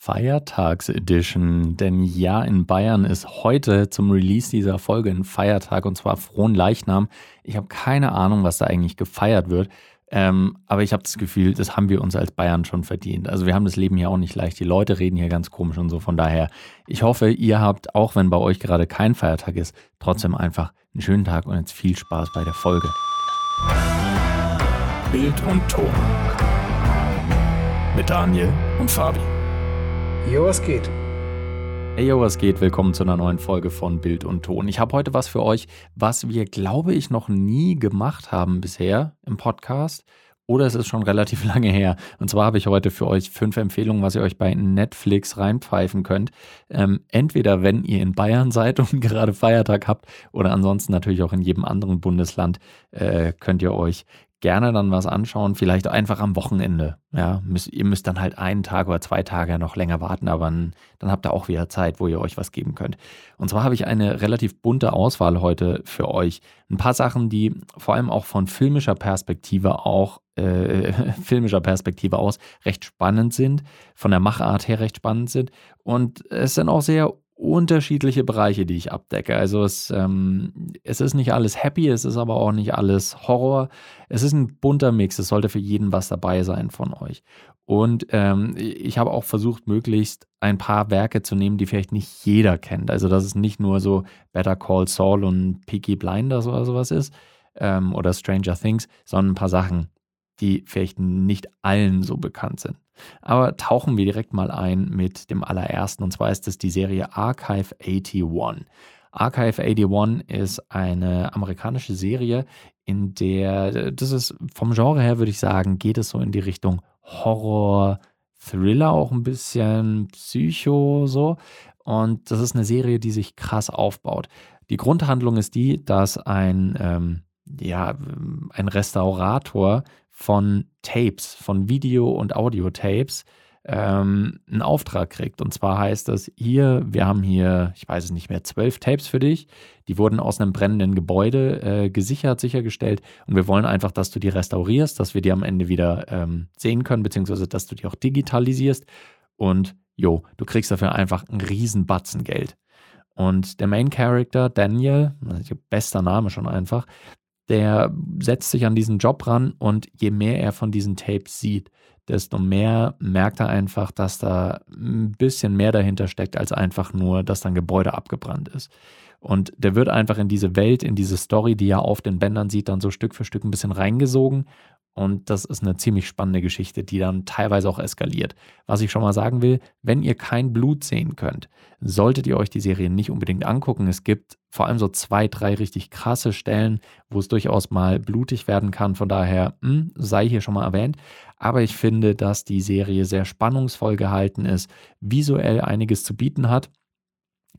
Feiertagsedition. Denn ja, in Bayern ist heute zum Release dieser Folge ein Feiertag und zwar Frohen Leichnam. Ich habe keine Ahnung, was da eigentlich gefeiert wird. Ähm, aber ich habe das Gefühl, das haben wir uns als Bayern schon verdient. Also wir haben das Leben ja auch nicht leicht. Die Leute reden hier ganz komisch und so. Von daher, ich hoffe, ihr habt, auch wenn bei euch gerade kein Feiertag ist, trotzdem einfach einen schönen Tag und jetzt viel Spaß bei der Folge. Bild und Ton. Mit Daniel und Fabi. Jo, was geht? Hey, yo, was geht? Willkommen zu einer neuen Folge von Bild und Ton. Ich habe heute was für euch, was wir, glaube ich, noch nie gemacht haben bisher im Podcast. Oder es ist schon relativ lange her. Und zwar habe ich heute für euch fünf Empfehlungen, was ihr euch bei Netflix reinpfeifen könnt. Ähm, entweder wenn ihr in Bayern seid und gerade Feiertag habt, oder ansonsten natürlich auch in jedem anderen Bundesland äh, könnt ihr euch gerne dann was anschauen, vielleicht einfach am Wochenende. Ja, müsst, ihr müsst dann halt einen Tag oder zwei Tage noch länger warten, aber dann, dann habt ihr auch wieder Zeit, wo ihr euch was geben könnt. Und zwar habe ich eine relativ bunte Auswahl heute für euch. Ein paar Sachen, die vor allem auch von filmischer Perspektive auch äh, filmischer Perspektive aus recht spannend sind, von der Machart her recht spannend sind. Und es sind auch sehr unterschiedliche Bereiche, die ich abdecke. Also es, ähm, es ist nicht alles happy, es ist aber auch nicht alles Horror. Es ist ein bunter Mix, es sollte für jeden was dabei sein von euch. Und ähm, ich habe auch versucht, möglichst ein paar Werke zu nehmen, die vielleicht nicht jeder kennt. Also dass es nicht nur so Better Call Saul und Peaky Blinders oder sowas ist ähm, oder Stranger Things, sondern ein paar Sachen, die vielleicht nicht allen so bekannt sind. Aber tauchen wir direkt mal ein mit dem allerersten, und zwar ist es die Serie Archive 81. Archive 81 ist eine amerikanische Serie, in der, das ist vom Genre her, würde ich sagen, geht es so in die Richtung Horror, Thriller, auch ein bisschen Psycho, so. Und das ist eine Serie, die sich krass aufbaut. Die Grundhandlung ist die, dass ein, ähm, ja, ein Restaurator von Tapes, von Video- und Audiotapes ähm, einen Auftrag kriegt. Und zwar heißt das, hier, wir haben hier, ich weiß es nicht mehr, zwölf Tapes für dich. Die wurden aus einem brennenden Gebäude äh, gesichert, sichergestellt. Und wir wollen einfach, dass du die restaurierst, dass wir die am Ende wieder ähm, sehen können, beziehungsweise dass du die auch digitalisierst. Und jo, du kriegst dafür einfach einen riesen Batzen Geld. Und der Main Character, Daniel, bester Name schon einfach, der setzt sich an diesen Job ran und je mehr er von diesen Tapes sieht, desto mehr merkt er einfach, dass da ein bisschen mehr dahinter steckt, als einfach nur, dass dann Gebäude abgebrannt ist. Und der wird einfach in diese Welt, in diese Story, die er auf den Bändern sieht, dann so Stück für Stück ein bisschen reingesogen und das ist eine ziemlich spannende Geschichte, die dann teilweise auch eskaliert. Was ich schon mal sagen will, wenn ihr kein Blut sehen könnt, solltet ihr euch die Serie nicht unbedingt angucken. Es gibt vor allem so zwei, drei richtig krasse Stellen, wo es durchaus mal blutig werden kann. Von daher mh, hm, sei hier schon mal erwähnt. Aber ich finde, dass die Serie sehr spannungsvoll gehalten ist, visuell einiges zu bieten hat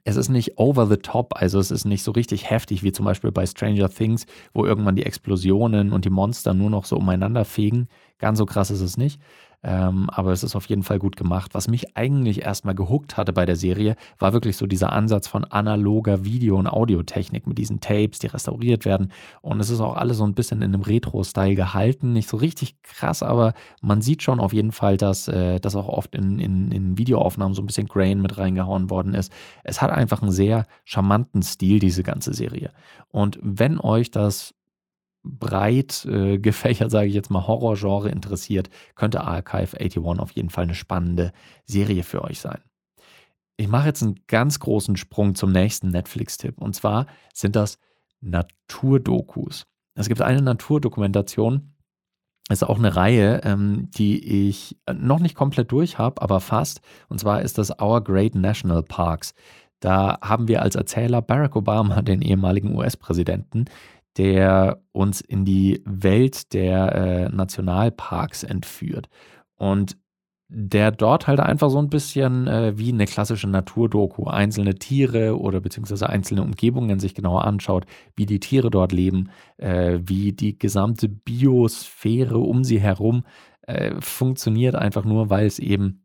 es ist nicht over the top, also es ist nicht so richtig heftig wie zum Beispiel bei Stranger Things, wo irgendwann die Explosionen und die Monster nur noch so umeinander fegen. Ganz so krass ist es nicht. Ähm, aber es ist auf jeden Fall gut gemacht. Was mich eigentlich erstmal gehuckt hatte bei der Serie, war wirklich so dieser Ansatz von analoger Video- und Audiotechnik mit diesen Tapes, die restauriert werden. Und es ist auch alles so ein bisschen in einem Retro-Style gehalten. Nicht so richtig krass, aber man sieht schon auf jeden Fall, dass äh, das auch oft in, in, in Videoaufnahmen so ein bisschen Grain mit reingehauen worden ist. Es hat einfach einen sehr charmanten Stil, diese ganze Serie. Und wenn euch das breit äh, gefächert, sage ich jetzt mal, Horrorgenre interessiert, könnte Archive 81 auf jeden Fall eine spannende Serie für euch sein. Ich mache jetzt einen ganz großen Sprung zum nächsten Netflix-Tipp. Und zwar sind das Naturdokus. Es gibt eine Naturdokumentation, ist auch eine Reihe, ähm, die ich noch nicht komplett durch habe, aber fast. Und zwar ist das Our Great National Parks. Da haben wir als Erzähler Barack Obama, den ehemaligen US-Präsidenten, der uns in die Welt der äh, Nationalparks entführt. Und der dort halt einfach so ein bisschen äh, wie eine klassische Naturdoku einzelne Tiere oder beziehungsweise einzelne Umgebungen sich genauer anschaut, wie die Tiere dort leben, äh, wie die gesamte Biosphäre um sie herum äh, funktioniert, einfach nur, weil es eben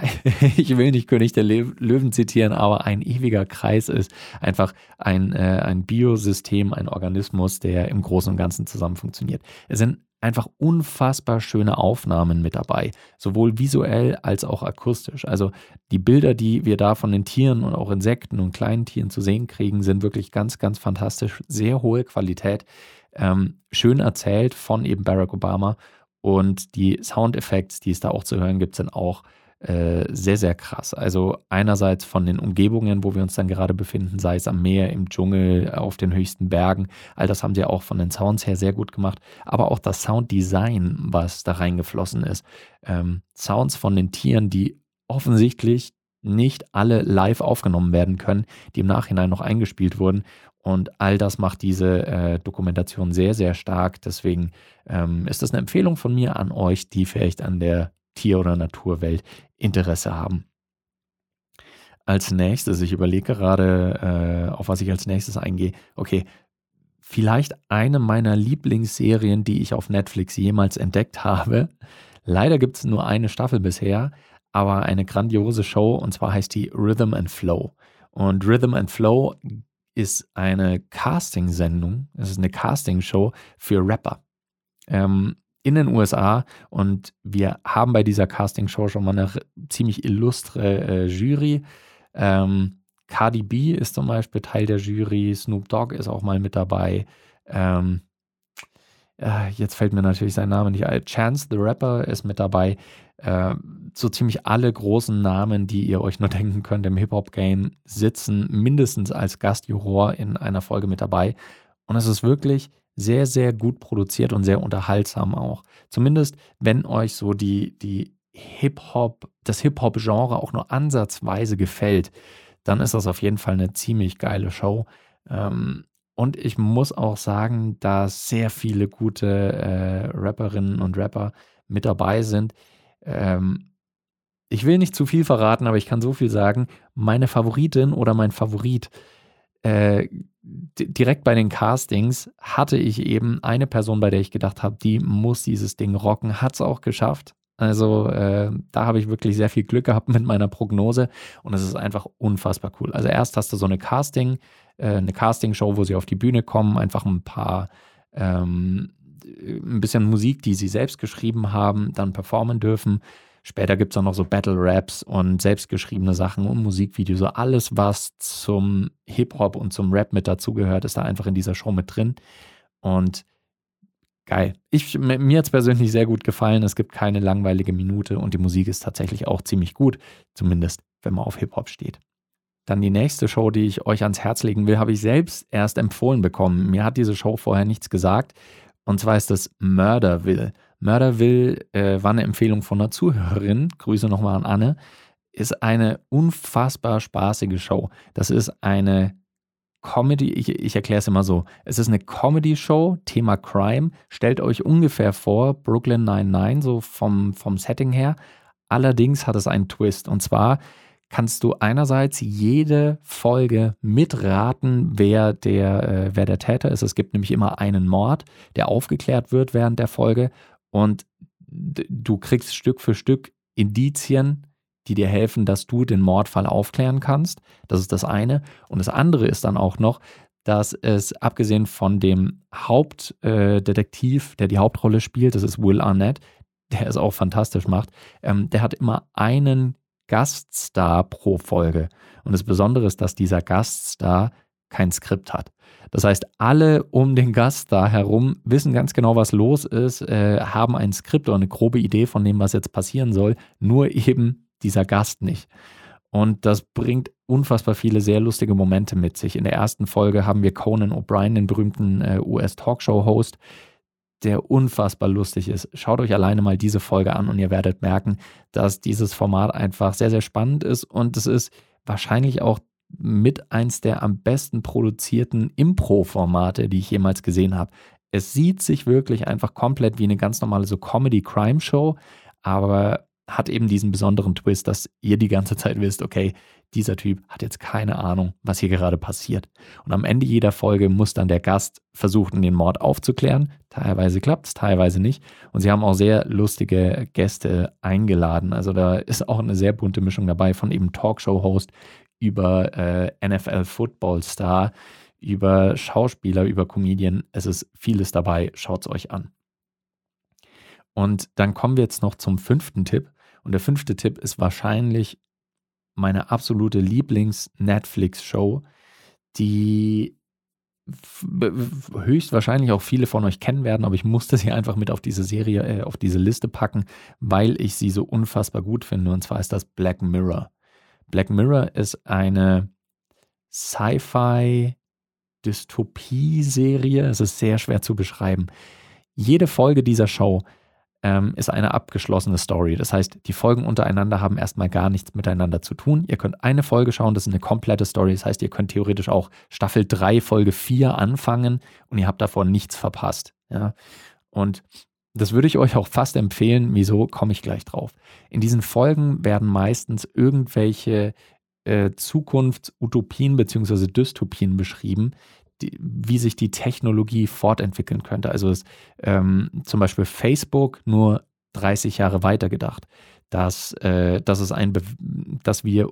ich will nicht König der Löwen zitieren, aber ein ewiger Kreis ist einfach ein, äh, ein Biosystem, ein Organismus, der im Großen und Ganzen zusammen funktioniert. Es sind einfach unfassbar schöne Aufnahmen mit dabei, sowohl visuell als auch akustisch. Also die Bilder, die wir da von den Tieren und auch Insekten und kleinen Tieren zu sehen kriegen, sind wirklich ganz, ganz fantastisch. Sehr hohe Qualität, ähm, schön erzählt von eben Barack Obama und die Soundeffekte, die es da auch zu hören gibt, sind auch äh, sehr, sehr krass. Also einerseits von den Umgebungen, wo wir uns dann gerade befinden, sei es am Meer, im Dschungel, auf den höchsten Bergen. All das haben sie auch von den Sounds her sehr gut gemacht. Aber auch das Sounddesign, was da reingeflossen ist. Ähm, Sounds von den Tieren, die offensichtlich nicht alle live aufgenommen werden können, die im Nachhinein noch eingespielt wurden. Und all das macht diese äh, Dokumentation sehr, sehr stark. Deswegen ähm, ist das eine Empfehlung von mir an euch, die vielleicht an der Tier- oder Naturwelt Interesse haben. Als nächstes, ich überlege gerade, äh, auf was ich als nächstes eingehe. Okay, vielleicht eine meiner Lieblingsserien, die ich auf Netflix jemals entdeckt habe. Leider gibt es nur eine Staffel bisher, aber eine grandiose Show und zwar heißt die Rhythm and Flow. Und Rhythm and Flow ist eine Casting-Sendung, es ist eine Casting-Show für Rapper. Ähm, in den USA und wir haben bei dieser Castingshow schon mal eine ziemlich illustre äh, Jury. Ähm, Cardi B ist zum Beispiel Teil der Jury, Snoop Dogg ist auch mal mit dabei. Ähm, äh, jetzt fällt mir natürlich sein Name nicht ein. Chance the Rapper ist mit dabei. Äh, so ziemlich alle großen Namen, die ihr euch nur denken könnt im Hip-Hop-Game, sitzen mindestens als Gastjuror in einer Folge mit dabei. Und es ist wirklich sehr, sehr gut produziert und sehr unterhaltsam auch. Zumindest, wenn euch so die, die Hip-Hop, das Hip-Hop-Genre auch nur ansatzweise gefällt, dann ist das auf jeden Fall eine ziemlich geile Show. Ähm, und ich muss auch sagen, dass sehr viele gute äh, Rapperinnen und Rapper mit dabei sind. Ähm, ich will nicht zu viel verraten, aber ich kann so viel sagen. Meine Favoritin oder mein Favorit äh, direkt bei den Castings hatte ich eben eine Person, bei der ich gedacht habe, die muss dieses Ding rocken, hat es auch geschafft. Also äh, da habe ich wirklich sehr viel Glück gehabt mit meiner Prognose und es ist einfach unfassbar cool. Also erst hast du so eine Casting, äh, eine Casting-Show, wo sie auf die Bühne kommen, einfach ein paar ähm, ein bisschen Musik, die sie selbst geschrieben haben, dann performen dürfen. Später gibt es auch noch so Battle Raps und selbstgeschriebene Sachen und Musikvideos. So alles, was zum Hip-Hop und zum Rap mit dazugehört, ist da einfach in dieser Show mit drin. Und geil. Ich, mir hat es persönlich sehr gut gefallen. Es gibt keine langweilige Minute und die Musik ist tatsächlich auch ziemlich gut. Zumindest, wenn man auf Hip-Hop steht. Dann die nächste Show, die ich euch ans Herz legen will, habe ich selbst erst empfohlen bekommen. Mir hat diese Show vorher nichts gesagt. Und zwar ist das Murderville. Murderville äh, war eine Empfehlung von einer Zuhörerin. Grüße nochmal an Anne. Ist eine unfassbar spaßige Show. Das ist eine Comedy, ich, ich erkläre es immer so. Es ist eine Comedy-Show, Thema Crime. Stellt euch ungefähr vor, Brooklyn 99, so vom, vom Setting her. Allerdings hat es einen Twist. Und zwar kannst du einerseits jede Folge mitraten, wer der, äh, wer der Täter ist. Es gibt nämlich immer einen Mord, der aufgeklärt wird während der Folge. Und du kriegst Stück für Stück Indizien, die dir helfen, dass du den Mordfall aufklären kannst. Das ist das eine. Und das andere ist dann auch noch, dass es abgesehen von dem Hauptdetektiv, äh, der die Hauptrolle spielt, das ist Will Arnett, der es auch fantastisch macht, ähm, der hat immer einen Gaststar pro Folge. Und das Besondere ist, dass dieser Gaststar kein Skript hat. Das heißt, alle um den Gast da herum wissen ganz genau, was los ist, äh, haben ein Skript oder eine grobe Idee von dem, was jetzt passieren soll, nur eben dieser Gast nicht. Und das bringt unfassbar viele sehr lustige Momente mit sich. In der ersten Folge haben wir Conan O'Brien, den berühmten äh, US-Talkshow-Host, der unfassbar lustig ist. Schaut euch alleine mal diese Folge an und ihr werdet merken, dass dieses Format einfach sehr, sehr spannend ist und es ist wahrscheinlich auch mit eins der am besten produzierten Impro-Formate, die ich jemals gesehen habe. Es sieht sich wirklich einfach komplett wie eine ganz normale so Comedy-Crime-Show, aber hat eben diesen besonderen Twist, dass ihr die ganze Zeit wisst, okay, dieser Typ hat jetzt keine Ahnung, was hier gerade passiert. Und am Ende jeder Folge muss dann der Gast versuchen, den Mord aufzuklären. Teilweise klappt es, teilweise nicht. Und sie haben auch sehr lustige Gäste eingeladen. Also da ist auch eine sehr bunte Mischung dabei von eben Talkshow-Host über äh, NFL-Football-Star, über Schauspieler, über Comedian. Es ist vieles dabei. Schaut es euch an. Und dann kommen wir jetzt noch zum fünften Tipp. Und der fünfte Tipp ist wahrscheinlich meine absolute Lieblings-Netflix-Show, die höchstwahrscheinlich auch viele von euch kennen werden, aber ich musste sie einfach mit auf diese Serie, äh, auf diese Liste packen, weil ich sie so unfassbar gut finde. Und zwar ist das Black Mirror. Black Mirror ist eine Sci-Fi-Dystopie-Serie. Es ist sehr schwer zu beschreiben. Jede Folge dieser Show ähm, ist eine abgeschlossene Story. Das heißt, die Folgen untereinander haben erstmal gar nichts miteinander zu tun. Ihr könnt eine Folge schauen, das ist eine komplette Story. Das heißt, ihr könnt theoretisch auch Staffel 3, Folge 4 anfangen und ihr habt davor nichts verpasst. Ja? Und das würde ich euch auch fast empfehlen. Wieso komme ich gleich drauf? In diesen Folgen werden meistens irgendwelche äh, Zukunftsutopien bzw. Dystopien beschrieben, die, wie sich die Technologie fortentwickeln könnte. Also es, ähm, zum Beispiel Facebook nur 30 Jahre weiter gedacht, dass, äh, dass, es ein dass wir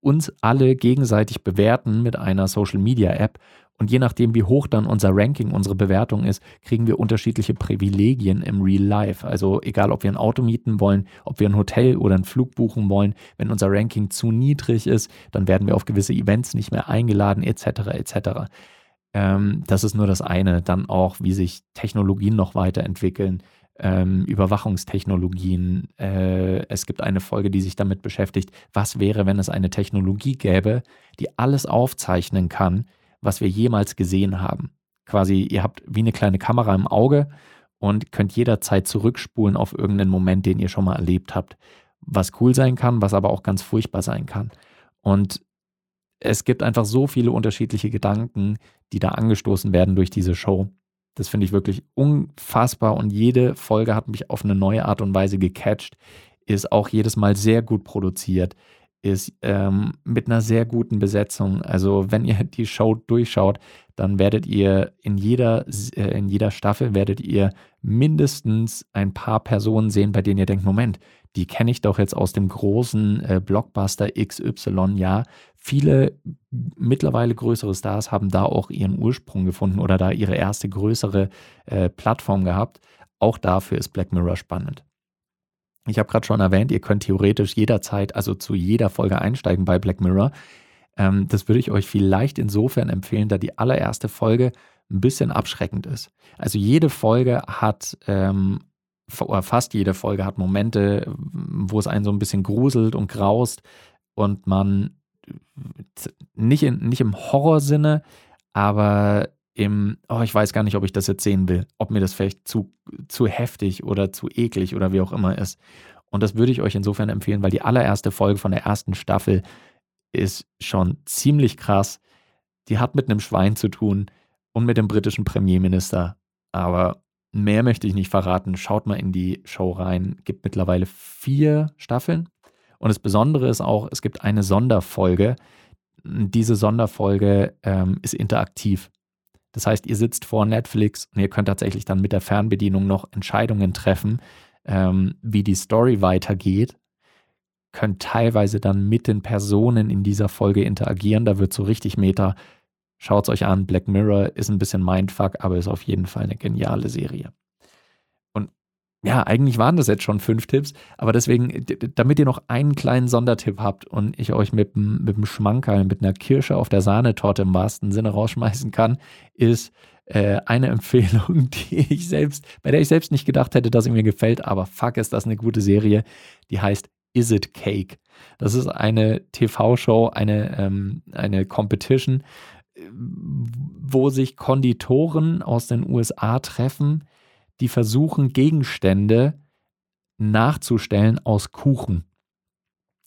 uns alle gegenseitig bewerten mit einer Social-Media-App und je nachdem, wie hoch dann unser Ranking, unsere Bewertung ist, kriegen wir unterschiedliche Privilegien im Real Life. Also egal, ob wir ein Auto mieten wollen, ob wir ein Hotel oder einen Flug buchen wollen, wenn unser Ranking zu niedrig ist, dann werden wir auf gewisse Events nicht mehr eingeladen, etc. etc. Ähm, das ist nur das eine. Dann auch, wie sich Technologien noch weiterentwickeln, ähm, Überwachungstechnologien. Äh, es gibt eine Folge, die sich damit beschäftigt, was wäre, wenn es eine Technologie gäbe, die alles aufzeichnen kann, was wir jemals gesehen haben. Quasi, ihr habt wie eine kleine Kamera im Auge und könnt jederzeit zurückspulen auf irgendeinen Moment, den ihr schon mal erlebt habt. Was cool sein kann, was aber auch ganz furchtbar sein kann. Und es gibt einfach so viele unterschiedliche Gedanken, die da angestoßen werden durch diese Show. Das finde ich wirklich unfassbar und jede Folge hat mich auf eine neue Art und Weise gecatcht, ist auch jedes Mal sehr gut produziert, ist ähm, mit einer sehr guten Besetzung. Also wenn ihr die Show durchschaut, dann werdet ihr in jeder, äh, in jeder Staffel werdet ihr mindestens ein paar Personen sehen, bei denen ihr denkt, Moment, die kenne ich doch jetzt aus dem großen äh, Blockbuster XY, ja. Viele mittlerweile größere Stars haben da auch ihren Ursprung gefunden oder da ihre erste größere äh, Plattform gehabt. Auch dafür ist Black Mirror spannend. Ich habe gerade schon erwähnt, ihr könnt theoretisch jederzeit, also zu jeder Folge einsteigen bei Black Mirror. Ähm, das würde ich euch vielleicht insofern empfehlen, da die allererste Folge ein bisschen abschreckend ist. Also jede Folge hat ähm, fast jede Folge hat Momente, wo es einen so ein bisschen gruselt und graust und man nicht, in, nicht im Horrorsinne, aber im, oh, ich weiß gar nicht, ob ich das jetzt sehen will, ob mir das vielleicht zu, zu heftig oder zu eklig oder wie auch immer ist. Und das würde ich euch insofern empfehlen, weil die allererste Folge von der ersten Staffel ist schon ziemlich krass. Die hat mit einem Schwein zu tun und mit dem britischen Premierminister. Aber Mehr möchte ich nicht verraten. Schaut mal in die Show rein. Gibt mittlerweile vier Staffeln. Und das Besondere ist auch, es gibt eine Sonderfolge. Diese Sonderfolge ähm, ist interaktiv. Das heißt, ihr sitzt vor Netflix und ihr könnt tatsächlich dann mit der Fernbedienung noch Entscheidungen treffen, ähm, wie die Story weitergeht. Könnt teilweise dann mit den Personen in dieser Folge interagieren. Da wird so richtig Meta Schaut es euch an. Black Mirror ist ein bisschen Mindfuck, aber ist auf jeden Fall eine geniale Serie. Und ja, eigentlich waren das jetzt schon fünf Tipps, aber deswegen, damit ihr noch einen kleinen Sondertipp habt und ich euch mit, mit dem Schmankerl, mit einer Kirsche auf der Sahnetorte im wahrsten Sinne rausschmeißen kann, ist äh, eine Empfehlung, die ich selbst, bei der ich selbst nicht gedacht hätte, dass sie mir gefällt, aber fuck, ist das eine gute Serie. Die heißt Is It Cake? Das ist eine TV-Show, eine, ähm, eine Competition wo sich Konditoren aus den USA treffen, die versuchen, Gegenstände nachzustellen aus Kuchen.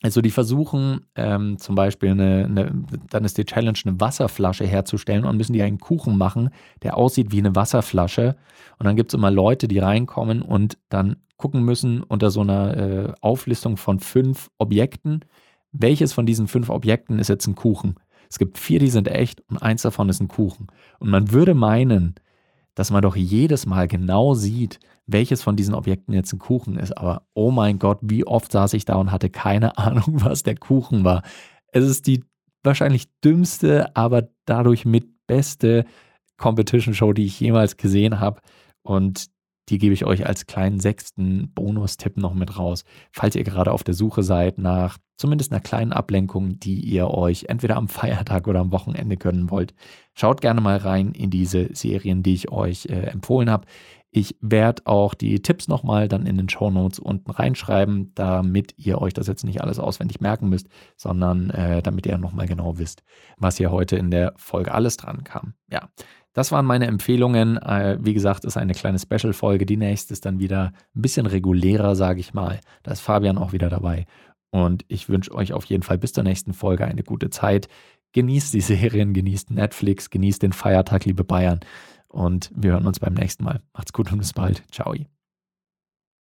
Also die versuchen ähm, zum Beispiel eine, eine, dann ist die Challenge, eine Wasserflasche herzustellen und müssen die einen Kuchen machen, der aussieht wie eine Wasserflasche. Und dann gibt es immer Leute, die reinkommen und dann gucken müssen unter so einer äh, Auflistung von fünf Objekten, welches von diesen fünf Objekten ist jetzt ein Kuchen. Es gibt vier, die sind echt und eins davon ist ein Kuchen. Und man würde meinen, dass man doch jedes Mal genau sieht, welches von diesen Objekten jetzt ein Kuchen ist. Aber oh mein Gott, wie oft saß ich da und hatte keine Ahnung, was der Kuchen war. Es ist die wahrscheinlich dümmste, aber dadurch mit beste Competition Show, die ich jemals gesehen habe. Und Die gebe ich euch als kleinen sechsten Bonustipp noch mit raus, falls ihr gerade auf der Suche seid nach zumindest einer kleinen Ablenkung, die ihr euch entweder am Feiertag oder am Wochenende gönnen wollt. Schaut gerne mal rein in diese Serien, die ich euch äh, empfohlen habe. Ich werde auch die Tipps nochmal dann in den Show Notes unten reinschreiben, damit ihr euch das jetzt nicht alles auswendig merken müsst, sondern äh, damit ihr nochmal genau wisst, was hier heute in der Folge alles dran kam. Ja, das waren meine Empfehlungen. Äh, wie gesagt, ist eine kleine Special-Folge. Die nächste ist dann wieder ein bisschen regulärer, sage ich mal. Da ist Fabian auch wieder dabei. Und ich wünsche euch auf jeden Fall bis zur nächsten Folge eine gute Zeit. Genießt die Serien, genießt Netflix, genießt den Feiertag, liebe Bayern. Und wir hören uns beim nächsten Mal. Macht's gut und bis bald. Ciao.